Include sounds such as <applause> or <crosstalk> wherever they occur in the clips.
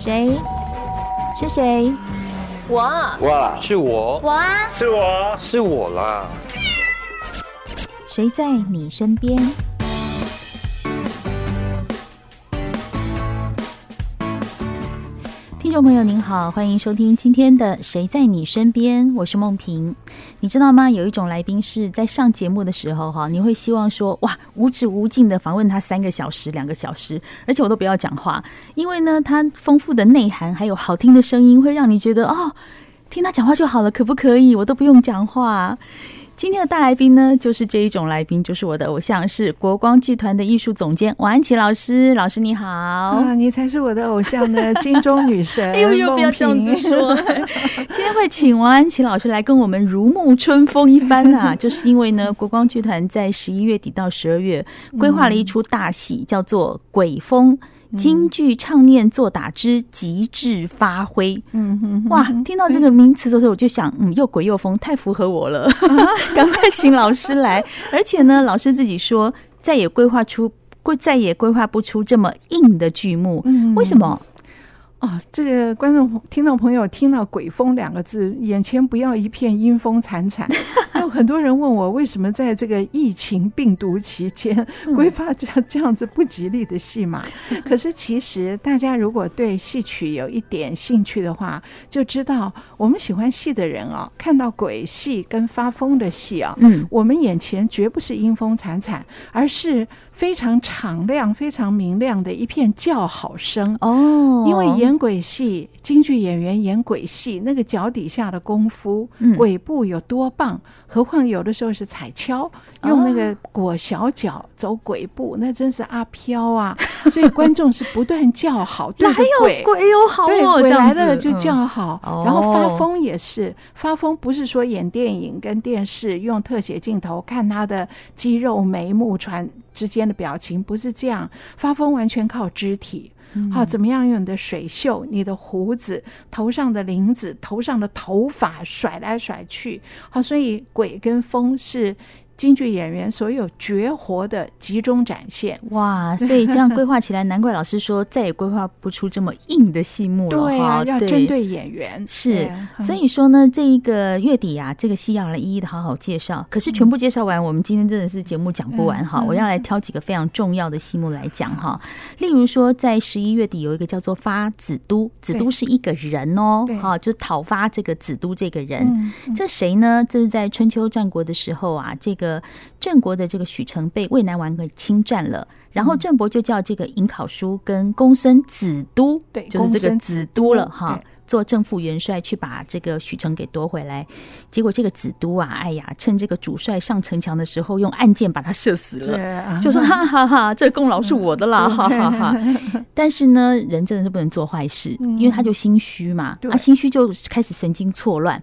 谁？是谁？我。我，是我。我啊，是我，是我啦。谁在你身边？听众朋友您好，欢迎收听今天的《谁在你身边》，我是梦萍。你知道吗？有一种来宾是在上节目的时候，哈，你会希望说，哇，无止无尽的访问他三个小时、两个小时，而且我都不要讲话，因为呢，他丰富的内涵还有好听的声音，会让你觉得哦，听他讲话就好了，可不可以？我都不用讲话。今天的大来宾呢，就是这一种来宾，就是我的偶像，是国光剧团的艺术总监王安琪老师。老师你好，啊，你才是我的偶像呢，<laughs> 金钟女神。哎呦呦，不要这样子说。<laughs> 今天会请王安琪老师来跟我们如沐春风一番啊，<laughs> 就是因为呢，国光剧团在十一月底到十二月规划了一出大戏，叫做《鬼风》。京剧唱念做打之极致发挥，嗯哼，哇！听到这个名词的时候，我就想，嗯，又鬼又疯，太符合我了，<laughs> 赶快请老师来。<laughs> 而且呢，老师自己说，再也规划出，再也规划不出这么硬的剧目，为什么？哦，这个观众、听众朋友听到“鬼风”两个字，眼前不要一片阴风惨惨。<laughs> 有很多人问我，为什么在这个疫情病毒期间规划这样这样子不吉利的戏码？<laughs> 可是其实大家如果对戏曲有一点兴趣的话，就知道我们喜欢戏的人哦，看到鬼戏跟发疯的戏啊，嗯，我们眼前绝不是阴风惨惨，而是。非常敞亮、非常明亮的一片叫好声。哦，因为演鬼戏，京剧演员演鬼戏，那个脚底下的功夫，鬼步有多棒，何况有的时候是踩跷，用那个裹小脚走鬼步，那真是阿飘啊！<laughs> 所以观众是不断叫好，对着 <laughs> 鬼，鬼有好，对鬼来了就叫好，然后发疯也是发疯，不是说演电影跟电视用特写镜头看他的肌肉眉目传之间的表情，不是这样，发疯完全靠肢体。好，怎么样用你的水袖、你的胡子、头上的翎子、头上的头发甩来甩去？好，所以鬼跟风是。京剧演员所有绝活的集中展现，哇！所以这样规划起来，难怪老师说再也规划不出这么硬的戏目了。对啊，要针对演员。是，所以说呢，这一个月底啊，这个戏要来一一的好好介绍。可是全部介绍完，我们今天真的是节目讲不完哈。我要来挑几个非常重要的戏目来讲哈。例如说，在十一月底有一个叫做发子都，子都是一个人哦，好，就讨伐这个子都这个人。这谁呢？这是在春秋战国的时候啊，这个。郑国的这个许城被魏南王给侵占了，然后郑伯就叫这个尹考叔跟公孙子都，对，就是这个子都了哈。做正副元帅去把这个许城给夺回来，结果这个子都啊，哎呀，趁这个主帅上城墙的时候，用暗箭把他射死了，就说哈哈哈，这功劳是我的啦，<laughs> 哈哈哈。但是呢，人真的是不能做坏事，因为他就心虚嘛，啊，心虚就开始神经错乱，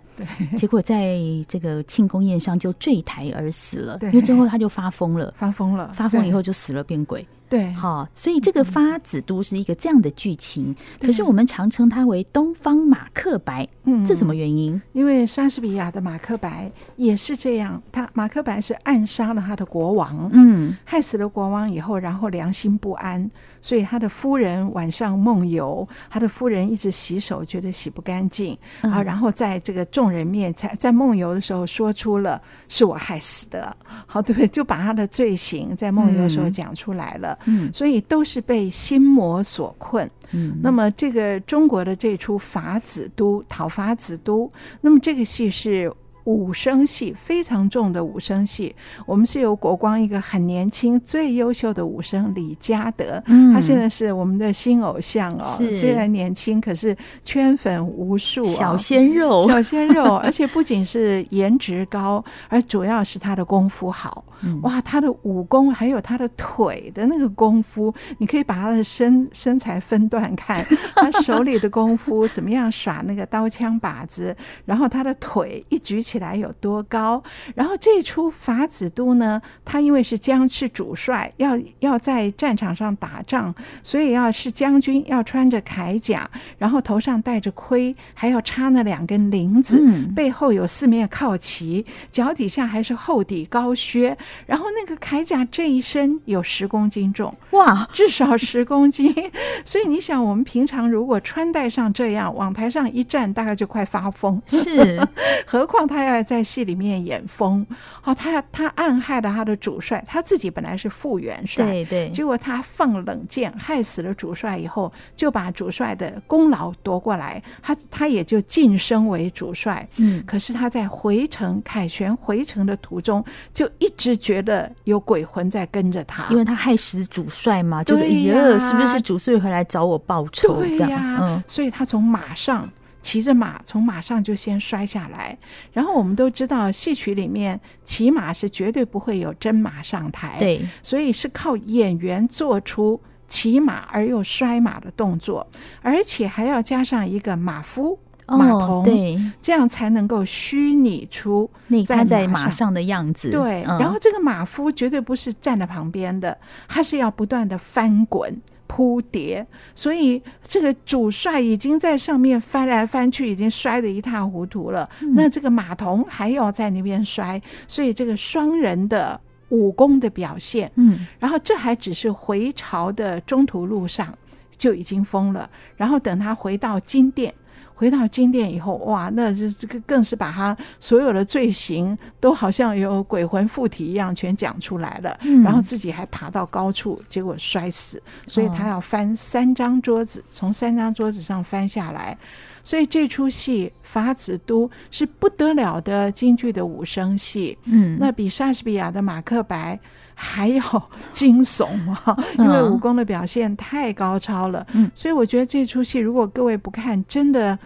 结果在这个庆功宴上就坠台而死了，因为最后他就发疯了，发疯了，发疯以后就死了，变鬼。对，好，所以这个发子都是一个这样的剧情，可是我们常称它为东方马克白，嗯，这什么原因？因为莎士比亚的马克白也是这样，他马克白是暗杀了他的国王，嗯，害死了国王以后，然后良心不安，所以他的夫人晚上梦游，他的夫人一直洗手，觉得洗不干净，啊，然后在这个众人面前，在梦游的时候说出了是我害死的，好，对不对？就把他的罪行在梦游的时候讲出来了。嗯，所以都是被心魔所困。嗯，那么这个中国的这出法子都讨伐子都，那么这个戏是。武生戏非常重的武生戏，我们是由国光一个很年轻、最优秀的武生李嘉德，嗯，他现在是我们的新偶像哦。是虽然年轻，可是圈粉无数，哦，小鲜肉，小鲜肉，而且不仅是颜值高，而主要是他的功夫好。嗯、哇，他的武功还有他的腿的那个功夫，你可以把他的身 <laughs> 身材分段看，<laughs> 他手里的功夫怎么样耍那个刀枪把子，然后他的腿一举起。来有多高？然后这出法子都呢，他因为是将是主帅，要要在战场上打仗，所以要是将军要穿着铠甲，然后头上戴着盔，还要插那两根翎子，背后有四面靠旗，脚底下还是厚底高靴，然后那个铠甲这一身有十公斤重，哇，至少十公斤。<laughs> 所以你想，我们平常如果穿戴上这样往台上一站，大概就快发疯。是，<laughs> 何况他要在戏里面演疯，好、哦，他他暗害了他的主帅，他自己本来是副元帅，对对，结果他放冷箭害死了主帅以后，就把主帅的功劳夺过来，他他也就晋升为主帅。嗯，可是他在回城凯旋回城的途中，就一直觉得有鬼魂在跟着他，因为他害死主帅嘛，对呀、啊，是不是主帅回来找我报仇？对呀、啊，嗯，所以他从马上骑着马，从马上就先摔下来。然后我们都知道，戏曲里面骑马是绝对不会有真马上台，对，所以是靠演员做出骑马而又摔马的动作，而且还要加上一个马夫。马童、哦，对，这样才能够虚拟出他在马上的样子。对，嗯、然后这个马夫绝对不是站在旁边的，他是要不断的翻滚、扑跌，所以这个主帅已经在上面翻来翻去，已经摔得一塌糊涂了。嗯、那这个马童还要在那边摔，所以这个双人的武功的表现，嗯，然后这还只是回朝的中途路上就已经疯了，然后等他回到金殿。回到金殿以后，哇，那这这个更是把他所有的罪行都好像有鬼魂附体一样，全讲出来了。嗯、然后自己还爬到高处，结果摔死，所以他要翻三张桌子，哦、从三张桌子上翻下来。所以这出戏《法子都》是不得了的京剧的武生戏。嗯，那比莎士比亚的《马克白》还要惊悚啊！因为武功的表现太高超了，嗯，所以我觉得这出戏如果各位不看，真的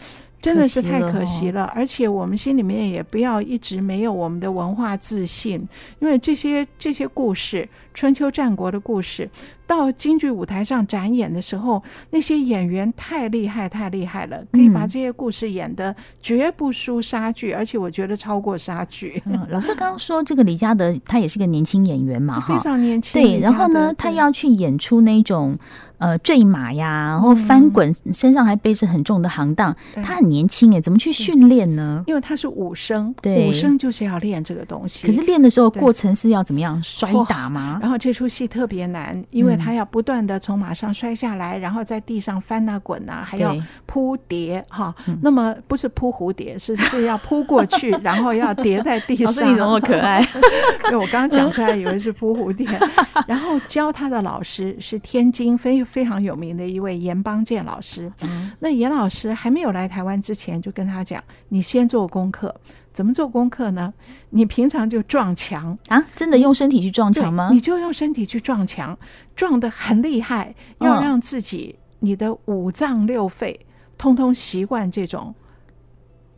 真的是太可惜了。而且我们心里面也不要一直没有我们的文化自信，因为这些这些故事，春秋战国的故事。到京剧舞台上展演的时候，那些演员太厉害，太厉害了，可以把这些故事演的绝不输莎剧，而且我觉得超过莎剧。嗯，老师刚刚说这个李嘉德，他也是个年轻演员嘛，<laughs> 非常年轻。对，然后呢，他要去演出那种呃坠马呀，然后翻滚，身上还背着很重的行当，他很年轻哎，怎么去训练呢？因为他是武生，对，武生就是要练这个东西。可是练的时候过程是要怎么样摔打吗？然后这出戏特别难，因为。他要不断的从马上摔下来，然后在地上翻啊滚啊，还要扑蝶哈。那么不是扑蝴蝶，是是要扑过去，然后要 <laughs> 叠在地上。老师你怎么可爱？<laughs> 对我刚刚讲出来以为是扑蝴蝶。<laughs> 然后教他的老师是天津非非常有名的一位严邦建老师。那严老师还没有来台湾之前，就跟他讲：“你先做功课。”怎么做功课呢？你平常就撞墙啊？真的用身体去撞墙吗？你就用身体去撞墙，撞得很厉害，要让自己你的五脏六肺通通习惯这种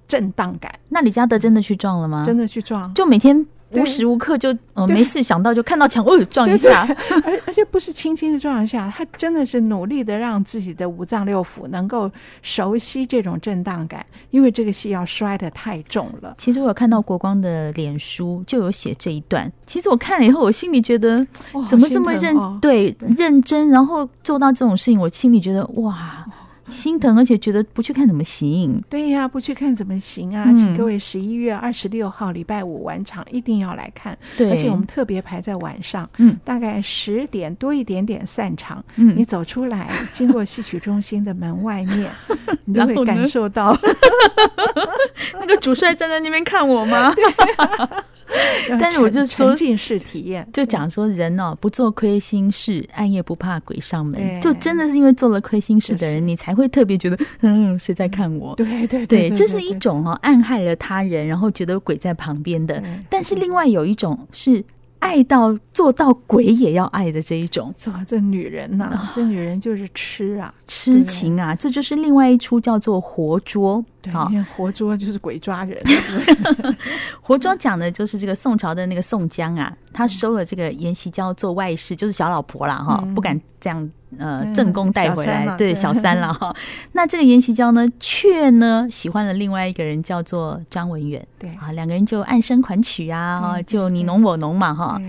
震荡感。那李嘉德真的去撞了吗？真的去撞，就每天。无时无刻就呃没事想到就看到墙哦撞一下，<laughs> 而而且不是轻轻的撞一下，他真的是努力的让自己的五脏六腑能够熟悉这种震荡感，因为这个戏要摔的太重了。其实我有看到国光的脸书就有写这一段，其实我看了以后，我心里觉得怎么这么认、对认真，然后做到这种事情，我心里觉得哇。心疼，而且觉得不去看怎么行？对呀，不去看怎么行啊？请各位十一月二十六号礼拜五晚场一定要来看。对，而且我们特别排在晚上，嗯，大概十点多一点点散场。嗯，你走出来，经过戏曲中心的门外面，<laughs> 你就会感受到 <laughs> 那个主帅站在那边看我吗？但是我就说沉浸式体验，就讲说人哦，不做亏心事，暗夜不怕鬼上门。就真的是因为做了亏心事的人，你才会特别觉得，嗯，谁在看我？对对对，这是一种哦，暗害了他人，然后觉得鬼在旁边的。但是另外有一种是。爱到做到鬼也要爱的这一种，这这女人呐、啊，这女人就是痴啊，痴情啊，这就是另外一出叫做《活捉》。对，活捉就是鬼抓人。<laughs> 活捉讲的就是这个宋朝的那个宋江啊，他收了这个阎锡娇做外室，就是小老婆啦哈，不敢这样。呃，正宫带回来，嗯、对小三了哈。<laughs> 那这个阎锡娇呢，却呢喜欢了另外一个人，叫做张文远。对啊，两个人就暗生款曲啊，就你侬我侬嘛哈。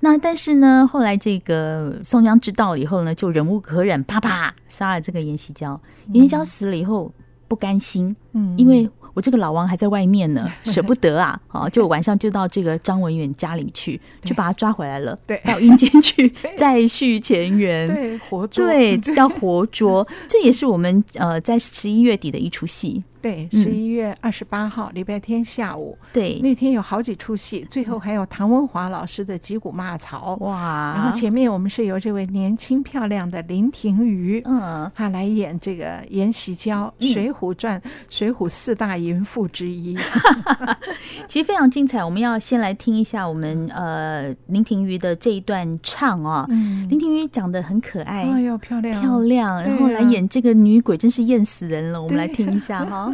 那但是呢，后来这个宋江知道了以后呢，就忍无可忍，啪啪杀了这个阎锡娇。阎锡娇死了以后不甘心，嗯，因为我这个老王还在外面呢，<laughs> 舍不得啊，啊，就晚上就到这个张文远家里去，就把他抓回来了，对，到阴间去 <laughs> 再续前缘，对，活捉，对，叫活捉，<laughs> 这也是我们呃在十一月底的一出戏。对，十一月二十八号礼拜天下午，对，那天有好几出戏，最后还有唐文华老师的击鼓骂曹，哇！然后前面我们是由这位年轻漂亮的林婷瑜，嗯，她来演这个延禧娇，《水浒传》水浒四大淫妇之一，<laughs> 其实非常精彩。我们要先来听一下我们呃林婷瑜的这一段唱啊，嗯，林婷瑜长得很可爱，哎呦漂亮。漂亮，然后来演这个女鬼，真是艳死人了。我们来听一下哈。<laughs>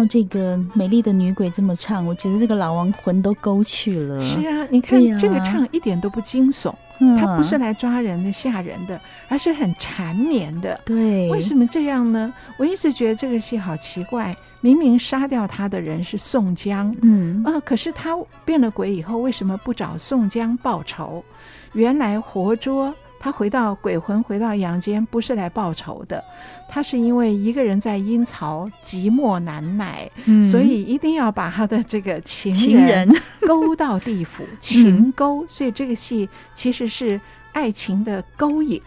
到这个美丽的女鬼这么唱，我觉得这个老王魂都勾去了。是啊，你看这个唱一点都不惊悚，他不是来抓人的、吓人的，而是很缠绵的。对，为什么这样呢？我一直觉得这个戏好奇怪，明明杀掉他的人是宋江，嗯啊，可是他变了鬼以后，为什么不找宋江报仇？原来活捉。他回到鬼魂回到阳间，不是来报仇的，他是因为一个人在阴曹寂寞难耐，嗯、所以一定要把他的这个情人勾到地府，情，<laughs> 情勾。所以这个戏其实是爱情的勾引，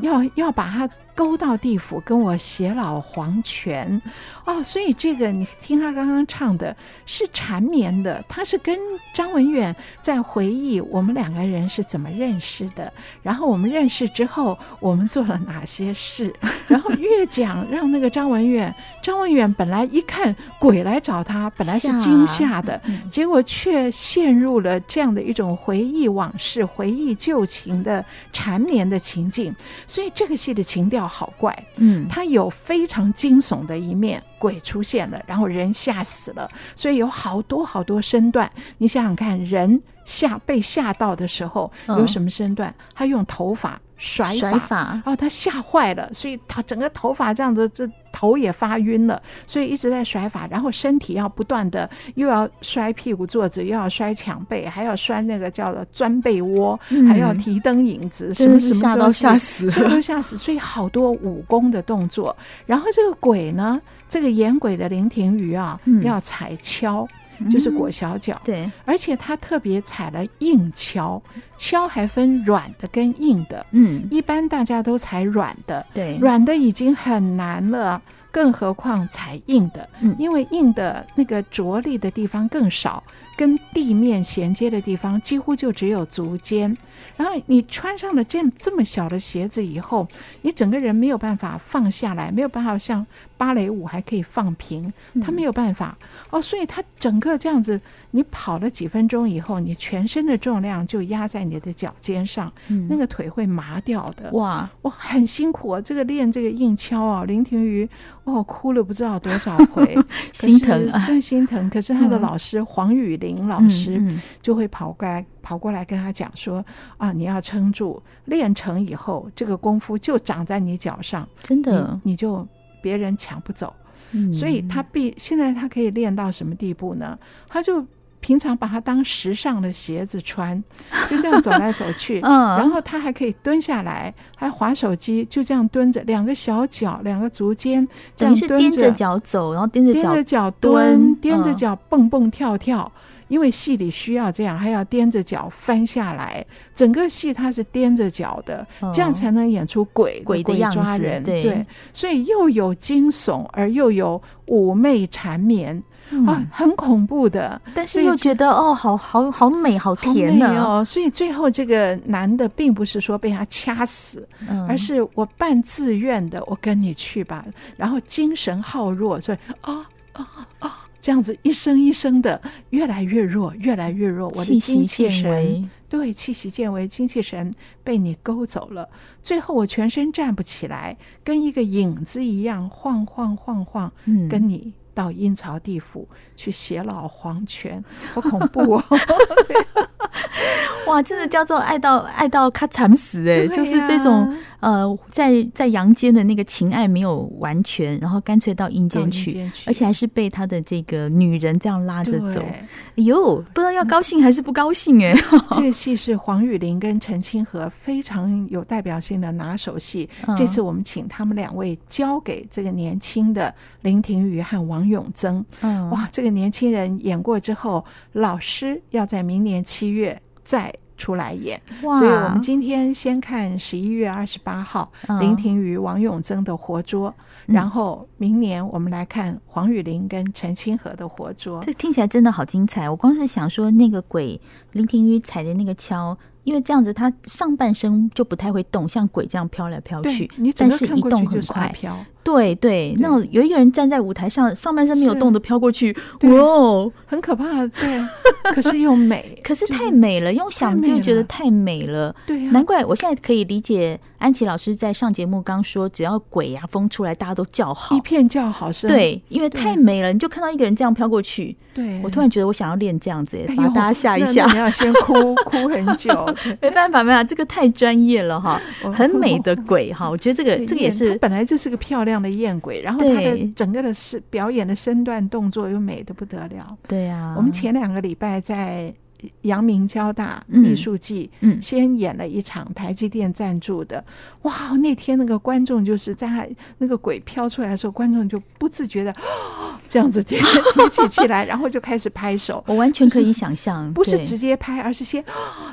要要把他。勾到地府跟我偕老黄泉。哦，所以这个你听他刚刚唱的是缠绵的，他是跟张文远在回忆我们两个人是怎么认识的，然后我们认识之后我们做了哪些事，<laughs> 然后越讲让那个张文远，张文远本来一看鬼来找他，本来是惊吓的，结果却陷入了这样的一种回忆往事、回忆旧情的缠绵的情境，所以这个戏的情调。好怪，嗯，他有非常惊悚的一面，鬼出现了，然后人吓死了，所以有好多好多身段。你想想看，人吓被吓到的时候有什么身段？他用头发。甩法，哦、他吓坏了，所以他整个头发这样子，这头也发晕了，所以一直在甩法，然后身体要不断的又要摔屁股坐着，又要摔墙背，还要摔那个叫做钻被窝，嗯、还要提灯影子，什么什么吓都吓死，吓都吓死，所以好多武功的动作。然后这个鬼呢，这个演鬼的林庭瑜啊，嗯、要踩跷。就是裹小脚，嗯，对，而且他特别踩了硬跷，跷还分软的跟硬的，嗯，一般大家都踩软的，对，软的已经很难了，更何况踩硬的，嗯，因为硬的那个着力的地方更少，跟地面衔接的地方几乎就只有足尖，然后你穿上了这这么小的鞋子以后，你整个人没有办法放下来，没有办法像。芭蕾舞还可以放平，他没有办法、嗯、哦，所以他整个这样子，你跑了几分钟以后，你全身的重量就压在你的脚尖上，嗯、那个腿会麻掉的。哇，哇，很辛苦啊！这个练这个硬敲啊，林庭瑜哦，哭了不知道多少回，<laughs> 心疼啊，真心疼。可是他的老师、嗯、黄雨玲老师就会跑过来，跑过来跟他讲说啊，你要撑住，练成以后，这个功夫就长在你脚上，真的，你，你就。别人抢不走，所以他必现在他可以练到什么地步呢？他就平常把它当时尚的鞋子穿，<laughs> 就这样走来走去。<laughs> 然后他还可以蹲下来，还滑手机，就这样蹲着，两个小脚，两个足尖，这样蹲着脚走，然后踮着脚蹲，踮着脚蹦蹦跳跳。因为戏里需要这样，还要踮着脚翻下来，整个戏他是踮着脚的，哦、这样才能演出鬼鬼的样子，鬼抓人。对，对，所以又有惊悚，而又有妩媚缠绵、嗯、啊，很恐怖的。但是又觉得哦，好好好美，好甜呢、啊。哦。所以最后这个男的并不是说被他掐死，嗯、而是我半自愿的，我跟你去吧。然后精神耗弱，所以啊啊啊。啊这样子一声一声的越来越弱，越来越弱。我的精气神，对，气息渐微，精气神被你勾走了。最后我全身站不起来，跟一个影子一样晃晃晃晃，嗯，跟你到阴曹地府去偕老黄泉，<laughs> 好恐怖哦！哇，真的叫做爱到爱到咔惨死 <laughs> 哎，就是这种。呃，在在阳间的那个情爱没有完全，然后干脆到阴间去，去，而且还是被他的这个女人这样拉着走。哎呦，不知道要高兴还是不高兴哎。嗯、<laughs> 这个戏是黄雨玲跟陈清河非常有代表性的拿手戏。嗯、这次我们请他们两位交给这个年轻的林庭瑜和王永增。嗯，哇，这个年轻人演过之后，老师要在明年七月再。出来演，所以我们今天先看十一月二十八号林庭瑜、王永增的活捉，然后明年我们来看黄雨玲跟陈清河的活捉。这听起来真的好精彩！我光是想说那个鬼林庭瑜踩的那个跷，因为这样子他上半身就不太会动，像鬼这样飘来飘去，但是一动很快。对对，那有一个人站在舞台上，上半身没有动的飘过去，哇，很可怕。对，<laughs> 可是又美，<laughs> 可是太美了，用想就觉得太美了。对呀，难怪我现在可以理解安琪老师在上节目刚说，只要鬼呀风出来，大家都叫好，一片叫好声。对，因为太美了，你就看到一个人这样飘过去。对，我突然觉得我想要练这样子，把大家吓一吓。你要先哭哭很久，<laughs> 没办法，没办法，这个太专业了哈，很美的鬼哈，我觉得这个这个也是本来就是个漂亮。的艳鬼，然后他的整个的是表演的身段动作又美得不得了。对啊，我们前两个礼拜在阳明交大艺术季，嗯，先演了一场台积电赞助的。哇，那天那个观众就是在那个鬼飘出来的时候，观众就不自觉的这样子提起起来，<laughs> 然后就开始拍手。我完全可以想象，不是直接拍，而是先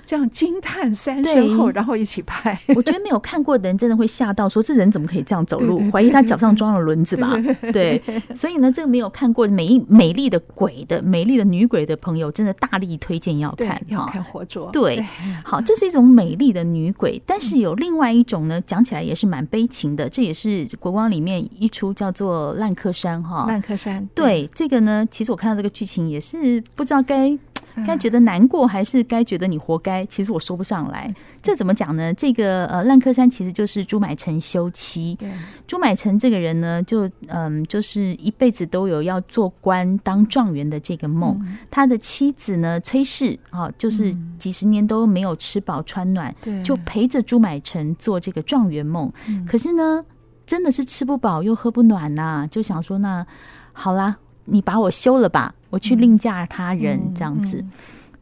这样惊叹三声后，然后一起拍。我觉得没有看过的人真的会吓到，说这人怎么可以这样走路？怀疑他脚上装了轮子吧？对，所以呢，这个没有看过美美丽的鬼的美丽的女鬼的朋友，真的大力推荐要看，要看活捉。对，好，这是一种美丽的女鬼，但是有另外一种呢。讲起来也是蛮悲情的，这也是国光里面一出叫做《烂柯山》哈。烂柯山，对这个呢，其实我看到这个剧情也是不知道该该觉得难过，还是该觉得你活该。其实我说不上来，这怎么讲呢？这个呃，烂柯山其实就是朱买臣休妻。朱买臣这个人呢，就嗯，就是一辈子都有要做官当状元的这个梦。他的妻子呢，崔氏啊，就是几十年都没有吃饱穿暖，就陪着朱买臣做这个状元梦。可是呢，真的是吃不饱又喝不暖呐，就想说那好啦，你把我休了吧。我去另嫁他人这样子，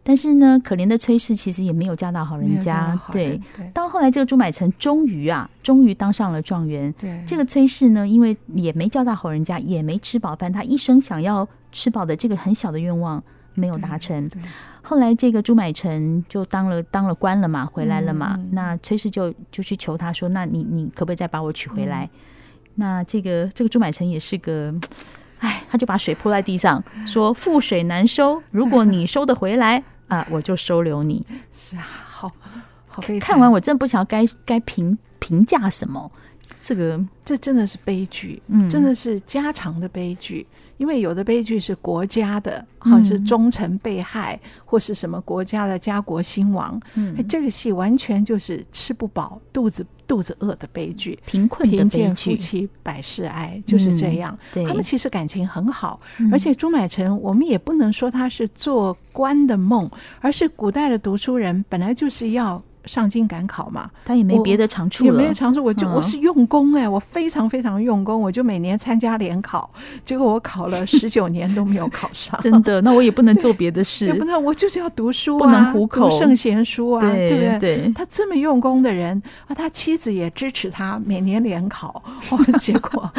但是呢，可怜的崔氏其实也没有嫁到好人家。对，到后来这个朱买臣终于啊，终于当上了状元。对，这个崔氏呢，因为也没嫁到好人家，也没吃饱饭，他一生想要吃饱的这个很小的愿望没有达成。后来这个朱买臣就当了当了官了嘛，回来了嘛。那崔氏就就去求他说：“那你你可不可以再把我娶回来？”那这个这个朱买臣也是个。哎，他就把水泼在地上，说：“覆水难收，如果你收得回来 <laughs> 啊，我就收留你。”是啊，好好悲。看完我真不晓得该该评评价什么。这个这真的是悲剧，嗯，真的是家常的悲剧。因为有的悲剧是国家的，好像是忠臣被害，嗯、或是什么国家的家国兴亡。嗯，这个戏完全就是吃不饱、肚子肚子饿的悲剧，贫困。贫贱夫妻百事哀，就是这样。嗯、他们其实感情很好，嗯、而且朱买臣，我们也不能说他是做官的梦，而是古代的读书人本来就是要。上京赶考嘛，他也没别的长处了，也没有长处。我就我是用功哎，我非常非常用功，我就每年参加联考，结果我考了 <laughs> 十九年都没有考上。真的，那我也不能 <laughs> 做别的事，也不能，我就是要读书啊，不能糊口，读圣贤书啊，对不对？对。他这么用功的人啊，他妻子也支持他每年联考，<laughs> 哦，结果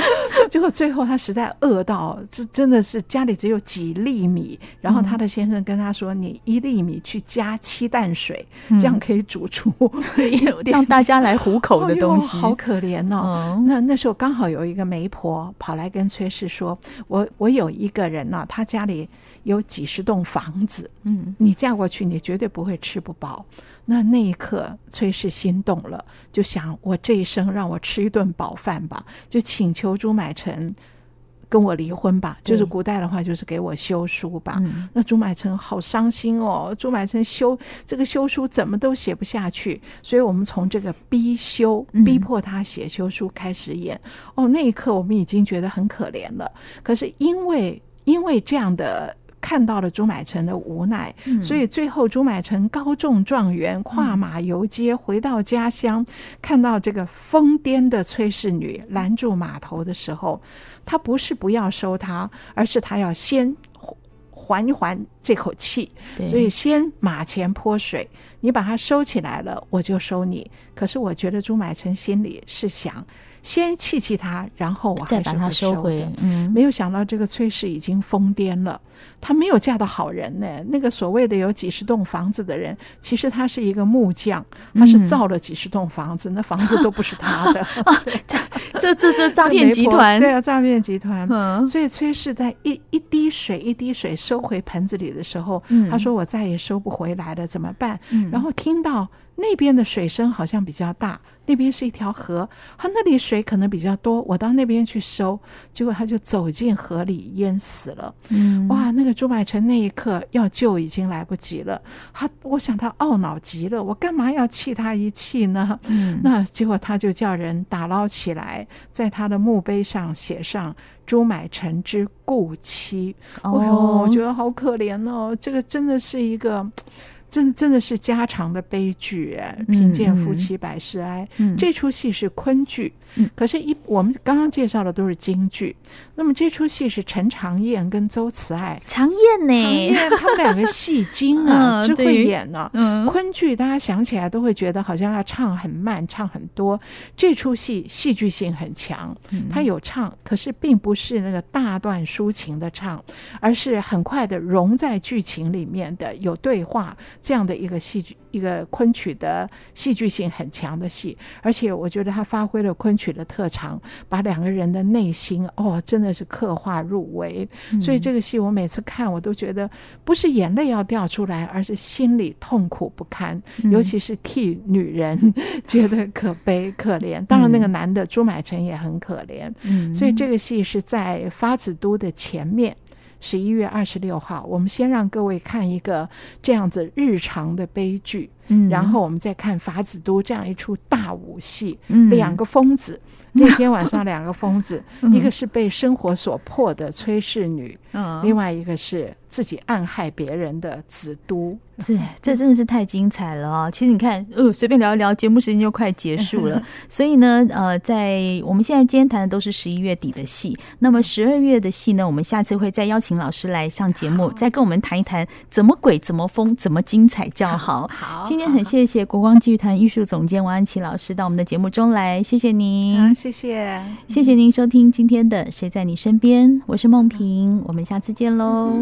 结果最后他实在饿到，这真的是家里只有几粒米，然后他的先生跟他说：“你一粒米去加七担水，这样可以煮。”出 <laughs> 让大家来糊口的东西，好可怜哦。那那时候刚好有一个媒婆跑来跟崔氏说：“我我有一个人呢，他家里有几十栋房子，嗯，你嫁过去，你绝对不会吃不饱。”那那一刻，崔氏心动了，就想我这一生让我吃一顿饱饭吧，就请求朱买臣跟我离婚吧，就是古代的话就是给我休书吧。嗯、那朱买臣好伤心哦，朱买臣休这个休书怎么都写不下去，所以我们从这个逼休，逼迫他写休书开始演。嗯、哦，那一刻我们已经觉得很可怜了。可是因为因为这样的看到了朱买臣的无奈，嗯、所以最后朱买臣高中状元，跨马游街，回到家乡，嗯、看到这个疯癫的崔氏女拦住码头的时候。他不是不要收他，而是他要先缓一缓这口气，对所以先马前泼水。你把它收起来了，我就收你。可是我觉得朱买臣心里是想。先气气他，然后我还是会收的，再把他收回。嗯，没有想到这个崔氏已经疯癫了，她没有嫁到好人呢。那个所谓的有几十栋房子的人，其实他是一个木匠，他是造了几十栋房子，嗯、那房子都不是他的。<laughs> 这这这诈骗集团，<laughs> 对啊，诈骗集团。嗯，所以崔氏在一一滴水一滴水收回盆子里的时候，嗯、他说：“我再也收不回来了，怎么办？”嗯、然后听到。那边的水声好像比较大，那边是一条河，他那里水可能比较多，我到那边去收，结果他就走进河里淹死了。嗯，哇，那个朱买臣那一刻要救已经来不及了，他我想他懊恼极了，我干嘛要气他一气呢？嗯，那结果他就叫人打捞起来，在他的墓碑上写上“朱买臣之故妻”。哦，哎呦，我觉得好可怜哦，这个真的是一个。真真的是家常的悲剧哎，贫贱夫妻百事哀。这出戏是昆剧，嗯、可是一，一我们刚刚介绍的都是京剧。那么这出戏是陈长燕跟邹慈爱，长燕呢？长燕他们两个戏精啊，真会演呢、啊。嗯、昆剧大家想起来都会觉得好像要唱很慢，唱很多。这出戏戏剧性很强，他有唱，可是并不是那个大段抒情的唱，而是很快的融在剧情里面的有对话。这样的一个戏剧，一个昆曲的戏剧性很强的戏，而且我觉得他发挥了昆曲的特长，把两个人的内心哦，真的是刻画入微。嗯、所以这个戏我每次看，我都觉得不是眼泪要掉出来，而是心里痛苦不堪，嗯、尤其是替女人 <laughs> 觉得可悲可怜。当然，那个男的朱买臣也很可怜。嗯、所以这个戏是在发子都的前面。十一月二十六号，我们先让各位看一个这样子日常的悲剧，嗯，然后我们再看法子都这样一出大武戏，嗯，两个疯子。<laughs> 那天晚上，两个疯子，一个是被生活所迫的崔氏女，嗯，另外一个是自己暗害别人的子都。对，这真的是太精彩了啊！其实你看，呃，随便聊一聊，节目时间就快结束了。<laughs> 所以呢，呃，在我们现在今天谈的都是十一月底的戏，那么十二月的戏呢，我们下次会再邀请老师来上节目，再跟我们谈一谈怎么鬼、怎么疯、怎么精彩叫好。好，今天很谢谢国光剧团艺术总监王安琪老师到我们的节目中来，谢谢您。谢谢，谢谢您收听今天的《谁在你身边》，我是梦萍，我们下次见喽。